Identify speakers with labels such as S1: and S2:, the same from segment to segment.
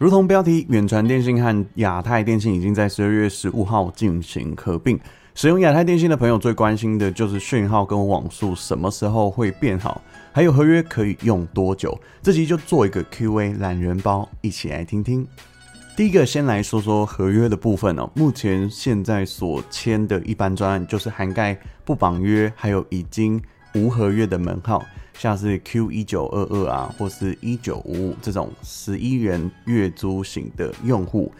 S1: 如同标题，远传电信和亚太电信已经在十二月十五号进行合并。使用亚太电信的朋友最关心的就是讯号跟网速什么时候会变好，还有合约可以用多久。这集就做一个 Q&A 懒人包，一起来听听。第一个，先来说说合约的部分哦。目前现在所签的一般专案就是涵盖不绑约，还有已经无合约的门号，像是 Q 一九二二啊，或是一九五五这种十一元月租型的用户。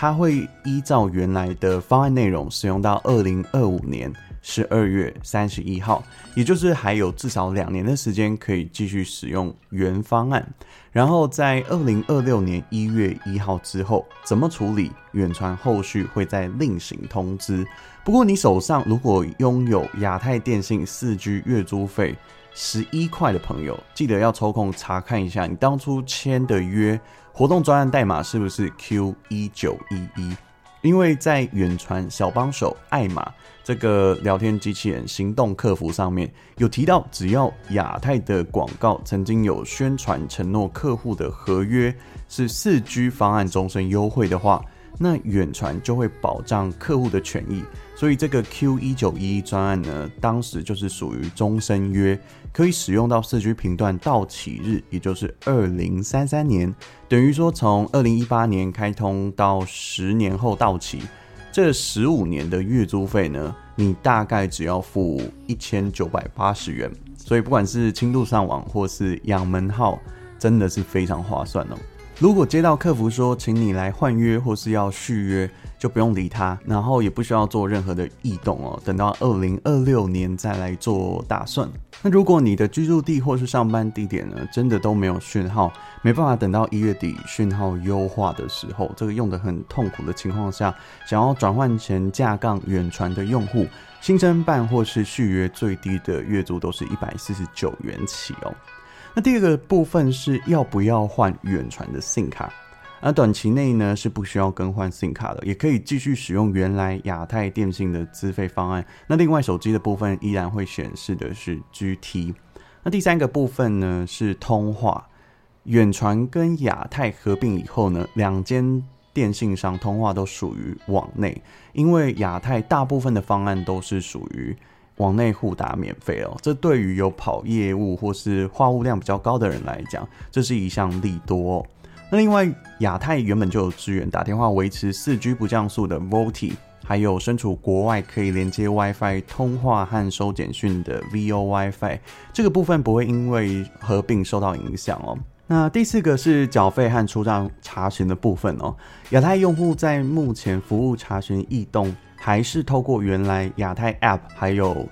S1: 它会依照原来的方案内容使用到二零二五年十二月三十一号，也就是还有至少两年的时间可以继续使用原方案。然后在二零二六年一月一号之后，怎么处理？远传后续会再另行通知。不过你手上如果拥有亚太电信四 G 月租费十一块的朋友，记得要抽空查看一下你当初签的约。活动专案代码是不是 Q 一九一一？因为在远传小帮手艾玛这个聊天机器人行动客服上面有提到，只要亚太的广告曾经有宣传承诺客户的合约是四 G 方案终身优惠的话，那远传就会保障客户的权益。所以这个 Q 一九一一专案呢，当时就是属于终身约，可以使用到四 G 频段到期日，也就是二零三三年。等于说，从二零一八年开通到十年后到期，这十五年的月租费呢，你大概只要付一千九百八十元。所以不管是轻度上网或是养门号，真的是非常划算哦。如果接到客服说，请你来换约或是要续约，就不用理他，然后也不需要做任何的异动哦。等到二零二六年再来做打算。那如果你的居住地或是上班地点呢，真的都没有讯号，没办法等到一月底讯号优化的时候，这个用得很痛苦的情况下，想要转换成架杠远传的用户，新增办或是续约最低的月租都是一百四十九元起哦。那第二个部分是要不要换远传的 SIM 卡？而短期内呢是不需要更换 SIM 卡的，也可以继续使用原来亚太电信的资费方案。那另外手机的部分依然会显示的是 GT。那第三个部分呢是通话，远传跟亚太合并以后呢，两间电信商通话都属于网内，因为亚太大部分的方案都是属于。网内互打免费哦，这对于有跑业务或是话务量比较高的人来讲，这是一项利多哦。那另外，亚太原本就有支援打电话维持四 G 不降速的 VoLTE，还有身处国外可以连接 WiFi 通话和收简讯的 VoWiFi，这个部分不会因为合并受到影响哦。那第四个是缴费和出账查询的部分哦，亚太用户在目前服务查询异动。还是透过原来亚太 App，还有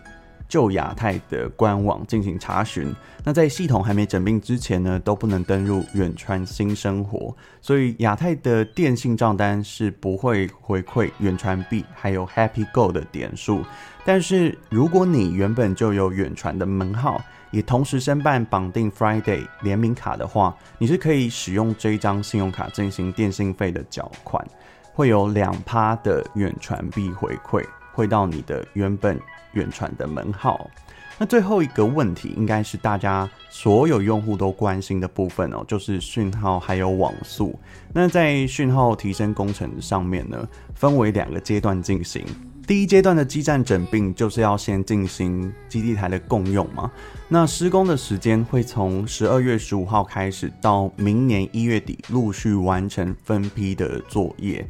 S1: 旧亚太的官网进行查询。那在系统还没整并之前呢，都不能登入远传新生活。所以亚太的电信账单是不会回馈远传币还有 Happy Go 的点数。但是如果你原本就有远传的门号，也同时申办绑定 Friday 联名卡的话，你是可以使用这一张信用卡进行电信费的缴款。会有两趴的远传币回馈，会到你的原本远传的门号。那最后一个问题，应该是大家所有用户都关心的部分哦，就是讯号还有网速。那在讯号提升工程上面呢，分为两个阶段进行。第一阶段的基站整并，就是要先进行基地台的共用嘛。那施工的时间会从十二月十五号开始，到明年一月底陆续完成分批的作业。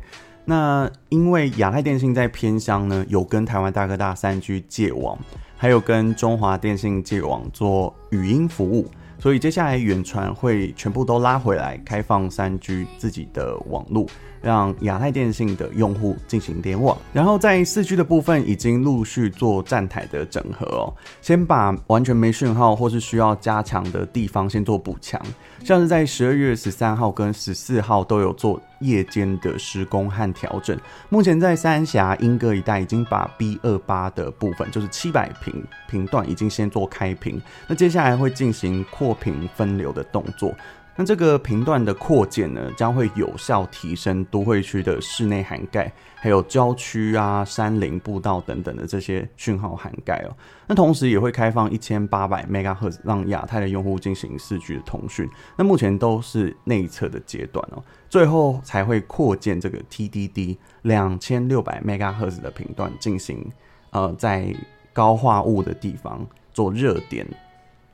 S1: 那因为亚太电信在偏乡呢，有跟台湾大哥大三 G 借网，还有跟中华电信借网做语音服务。所以接下来远传会全部都拉回来，开放三 G 自己的网络，让亚太电信的用户进行联网。然后在四 G 的部分已经陆续做站台的整合哦，先把完全没讯号或是需要加强的地方先做补强，像是在十二月十三号跟十四号都有做。夜间的施工和调整，目前在三峡莺歌一带已经把 B 二八的部分，就是七百频频段已经先做开屏，那接下来会进行扩频分流的动作，那这个频段的扩建呢，将会有效提升都会区的室内涵盖，还有郊区啊、山林步道等等的这些讯号涵盖哦。那同时也会开放一千八百 MHz 让亚太的用户进行四 G 的通讯。那目前都是内测的阶段哦，最后才会扩建这个 TDD 两千六百 MHz 的频段进行呃，在高化物的地方做热点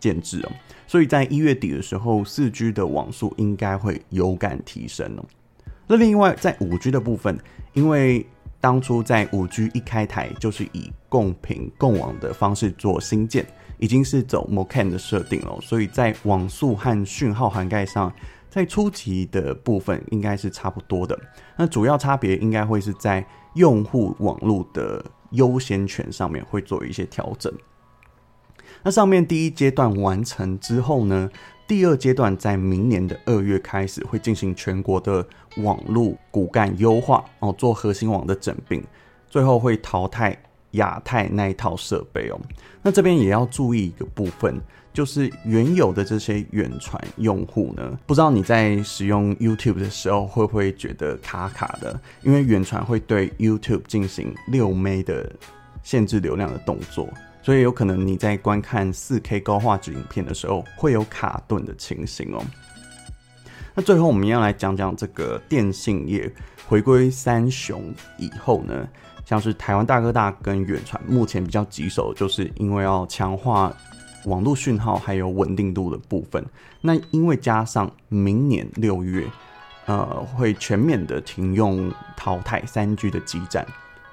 S1: 建制哦。所以在一月底的时候，四 G 的网速应该会有感提升哦。那另外在五 G 的部分，因为当初在五 G 一开台就是以共频共网的方式做新建，已经是走 MOCN 的设定了，所以在网速和讯号涵盖上，在初期的部分应该是差不多的。那主要差别应该会是在用户网络的优先权上面会做一些调整。那上面第一阶段完成之后呢，第二阶段在明年的二月开始会进行全国的网络骨干优化哦，做核心网的整并，最后会淘汰亚太那一套设备哦。那这边也要注意一个部分，就是原有的这些远传用户呢，不知道你在使用 YouTube 的时候会不会觉得卡卡的，因为远传会对 YouTube 进行六 M 的限制流量的动作。所以有可能你在观看 4K 高画质影片的时候会有卡顿的情形哦。那最后我们要来讲讲这个电信业回归三雄以后呢，像是台湾大哥大跟远传目前比较棘手，就是因为要强化网络讯号还有稳定度的部分。那因为加上明年六月，呃，会全面的停用淘汰三 G 的基站，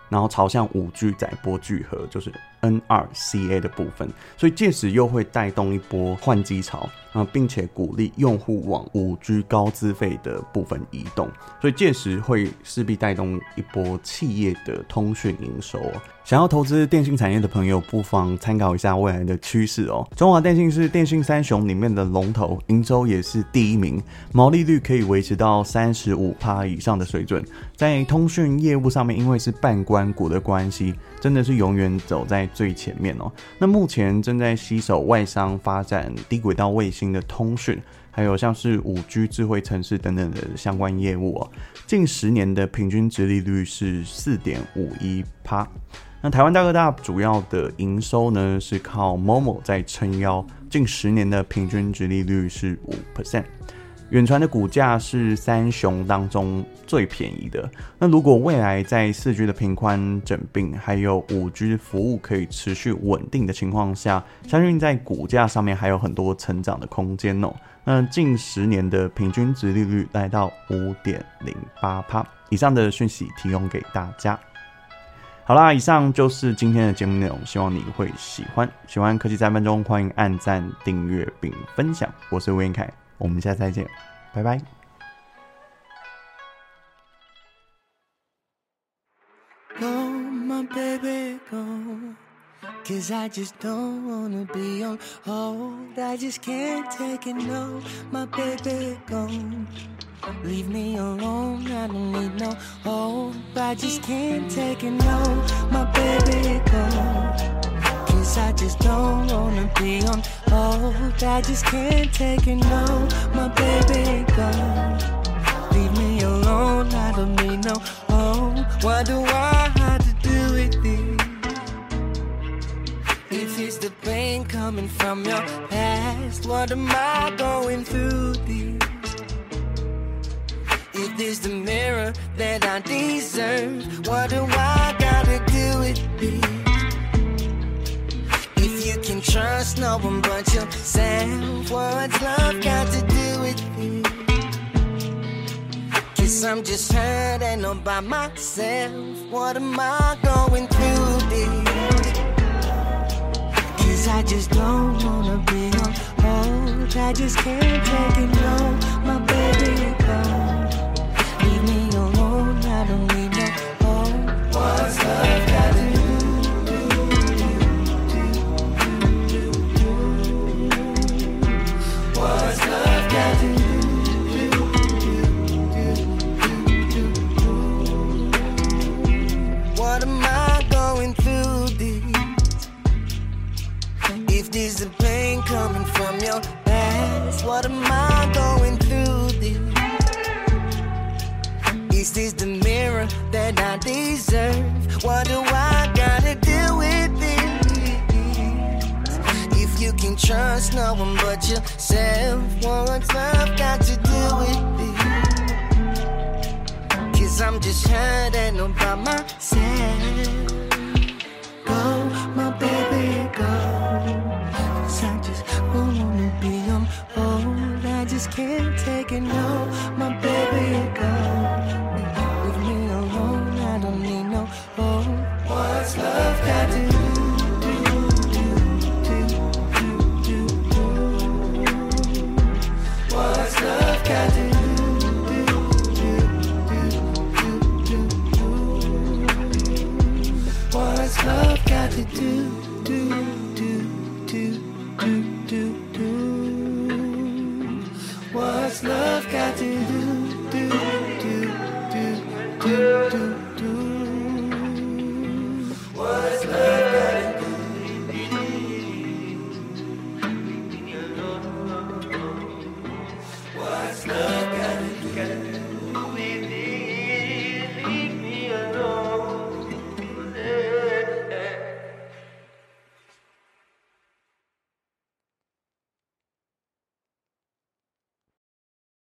S1: 然后朝向五 G 载波聚合，就是。N2CA 的部分，所以届时又会带动一波换机潮啊，并且鼓励用户往 5G 高资费的部分移动，所以届时会势必带动一波企业的通讯营收哦。想要投资电信产业的朋友，不妨参考一下未来的趋势哦。中华电信是电信三雄里面的龙头，营收也是第一名，毛利率可以维持到三十五趴以上的水准。在通讯业务上面，因为是半关股的关系，真的是永远走在最前面哦。那目前正在携手外商发展低轨道卫星的通讯。还有像是五 G 智慧城市等等的相关业务哦，近十年的平均值利率是四点五一趴。那台湾大哥大主要的营收呢是靠 MOMO 在撑腰，近十年的平均值利率是五 percent。远传的股价是三雄当中最便宜的。那如果未来在四 G 的频宽整并，还有五 G 服务可以持续稳定的情况下，相信在股价上面还有很多成长的空间哦。那近十年的平均值利率来到五点零八帕。以上的讯息提供给大家。好啦，以上就是今天的节目内容，希望你会喜欢。喜欢科技三分钟，欢迎按赞、订阅并分享。我是吴彦凯。我们下次再见，拜拜。
S2: Oh, I just can't take it no. My baby gone. Leave me alone, I don't need no home. Why do I have to do with this? If it's the pain coming from your past, what am I going through this? If this the mirror that I deserve, what do I? can trust no one but yourself. What's love got to do with you? Guess I'm just hurt and all by myself. What am I going through, dear? Cause I just don't wanna be on hold. I just can't take it, no, my baby. Mirror I deserve. What do I gotta do with this? If you can trust no one but yourself, what's love got to do with this? Cause I'm just hurting all by myself. Go, my baby, go. Cause I just wanna be on hold. I just can't take it, no,